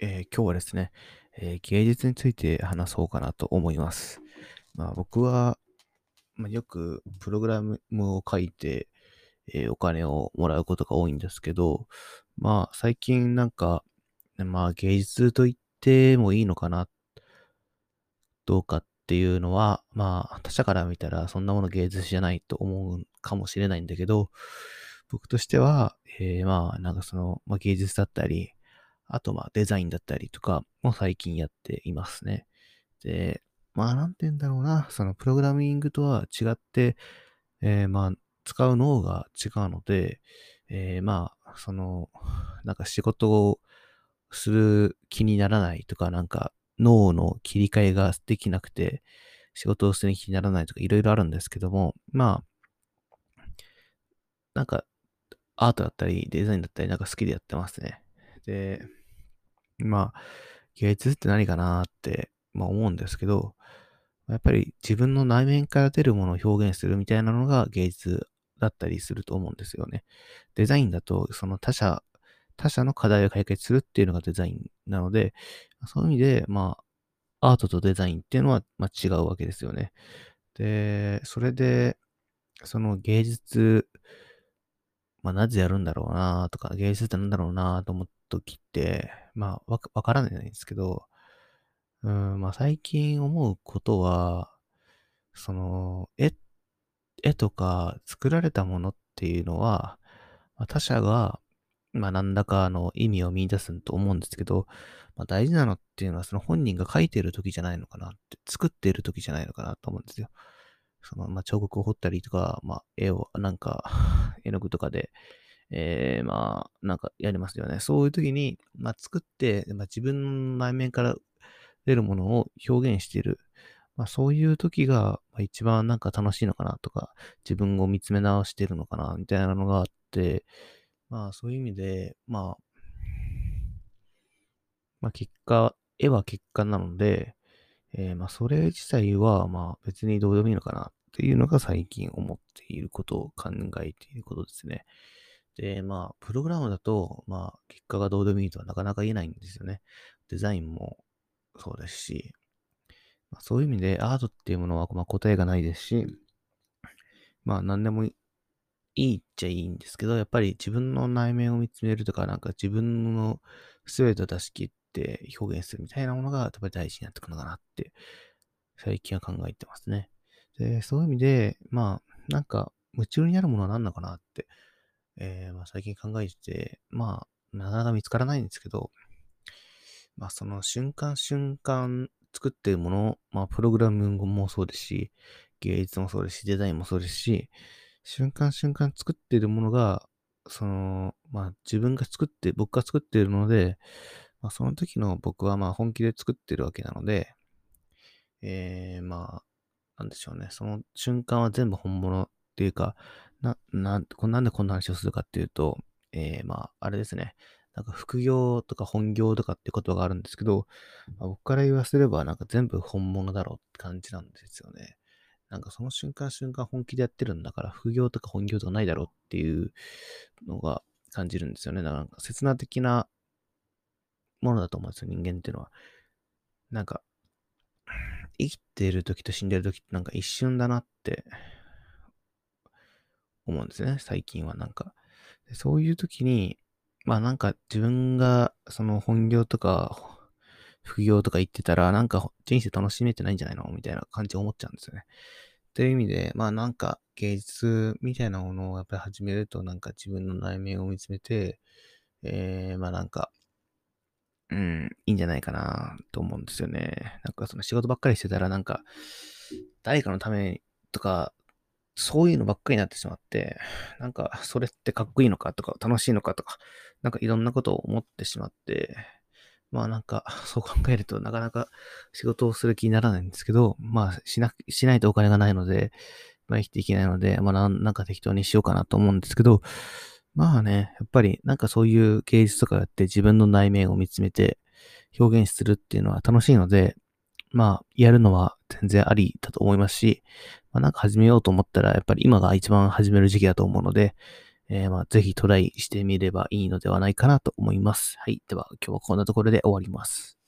えー今日はですね、えー芸術について話そうかなと思います。まあ僕は、まあ、よくプログラムを書いて、えーお金をもらうことが多いんですけど、まあ最近なんか、まあ芸術と言ってもいいのかな、どうかっていうのは、まあ他者から見たらそんなもの芸術じゃないと思うかもしれないんだけど、僕としては、えーまあなんかその、まあ、芸術だったり、あとまあデザインだったりとかも最近やっていますね。で、まあなんて言うんだろうな、そのプログラミングとは違って、えーまあ使う脳が違うので、えーまあその、なんか仕事をする気にならないとか、なんか脳の切り替えができなくて、仕事をする気にならないとかいろいろあるんですけども、まあ、なんかアートだったりデザインだったりなんか好きでやってますね。で、まあ、芸術って何かなって、まあ、思うんですけど、やっぱり自分の内面から出るものを表現するみたいなのが芸術だったりすると思うんですよね。デザインだと、その他者、他者の課題を解決するっていうのがデザインなので、そういう意味で、まあ、アートとデザインっていうのは、まあ、違うわけですよね。で、それで、その芸術、まあ、なぜやるんだろうなとか、芸術ってなんだろうなと思った時って、まあ、わかわからないんですけど、うん、まあ、最近思うことは、その、絵、絵とか作られたものっていうのは、まあ、他者が、まあ、何らかの意味を見出すと思うんですけど、まあ、大事なのっていうのは、その本人が描いてる時じゃないのかなって、作っている時じゃないのかなと思うんですよ。その、まあ、彫刻を彫ったりとか、まあ、絵を、なんか、絵の具とかで、えー、まあ、なんかやりますよね。そういう時に、まあ、作って、まあ、自分の内面から出るものを表現している。まあ、そういう時が、まあ、一番なんか楽しいのかなとか、自分を見つめ直してるのかな、みたいなのがあって、まあ、そういう意味で、まあ、まあ、結果、絵は結果なので、えーまあ、それ自体は、まあ、別にどうでもいいのかなっていうのが最近思っていることを考えていることですね。で、まあ、プログラムだと、まあ、結果がどうでもいいとはなかなか言えないんですよね。デザインもそうですし、まあ、そういう意味でアートっていうものは、まあ、答えがないですし、まあ、何でもいいっちゃいいんですけど、やっぱり自分の内面を見つめるとか、なんか自分の全てを出し切っって表現するみたいなものが、やっぱり大事になってくるのかなって、最近は考えてますね。で、そういう意味で、まあ、なんか、夢中になるものは何なのかなって、えーまあ、最近考えてて、まあ、なかなか見つからないんですけど、まあ、その瞬間瞬間作っているもの、まあ、プログラミングもそうですし、芸術もそうですし、デザインもそうですし、瞬間瞬間作っているものが、その、まあ、自分が作って、僕が作っているので、まあ、その時の僕はまあ本気で作ってるわけなので、えー、まあ、なんでしょうね。その瞬間は全部本物っていうか、な、なん、こなんでこんな話をするかっていうと、えー、まあ、あれですね。なんか副業とか本業とかってことがあるんですけど、まあ、僕から言わせればなんか全部本物だろうって感じなんですよね。なんかその瞬間瞬間本気でやってるんだから副業とか本業とかないだろうっていうのが感じるんですよね。なんか刹那的なものだと思うんですよ、人間っていうのは。なんか、生きてる時と死んでる時ってなんか一瞬だなって思うんですね、最近はなんか。そういう時に、まあなんか自分がその本業とか副業とか言ってたら、なんか人生楽しめてないんじゃないのみたいな感じで思っちゃうんですよね。という意味で、まあなんか芸術みたいなものをやっぱり始めると、なんか自分の内面を見つめて、えー、まあなんか、うん、いいんじゃないかなと思うんですよね。なんかその仕事ばっかりしてたら、なんか、誰かのためとか、そういうのばっかりになってしまって、なんか、それってかっこいいのかとか、楽しいのかとか、なんかいろんなことを思ってしまって、まあなんか、そう考えるとなかなか仕事をする気にならないんですけど、まあしな、しないとお金がないので、まあ生きていけないので、まあなんなんか適当にしようかなと思うんですけど、まあね、やっぱりなんかそういう芸術とかやって自分の内面を見つめて表現するっていうのは楽しいので、まあやるのは全然ありだと思いますし、まあなんか始めようと思ったらやっぱり今が一番始める時期だと思うので、えー、まあ、ぜひトライしてみればいいのではないかなと思います。はい。では、今日はこんなところで終わります。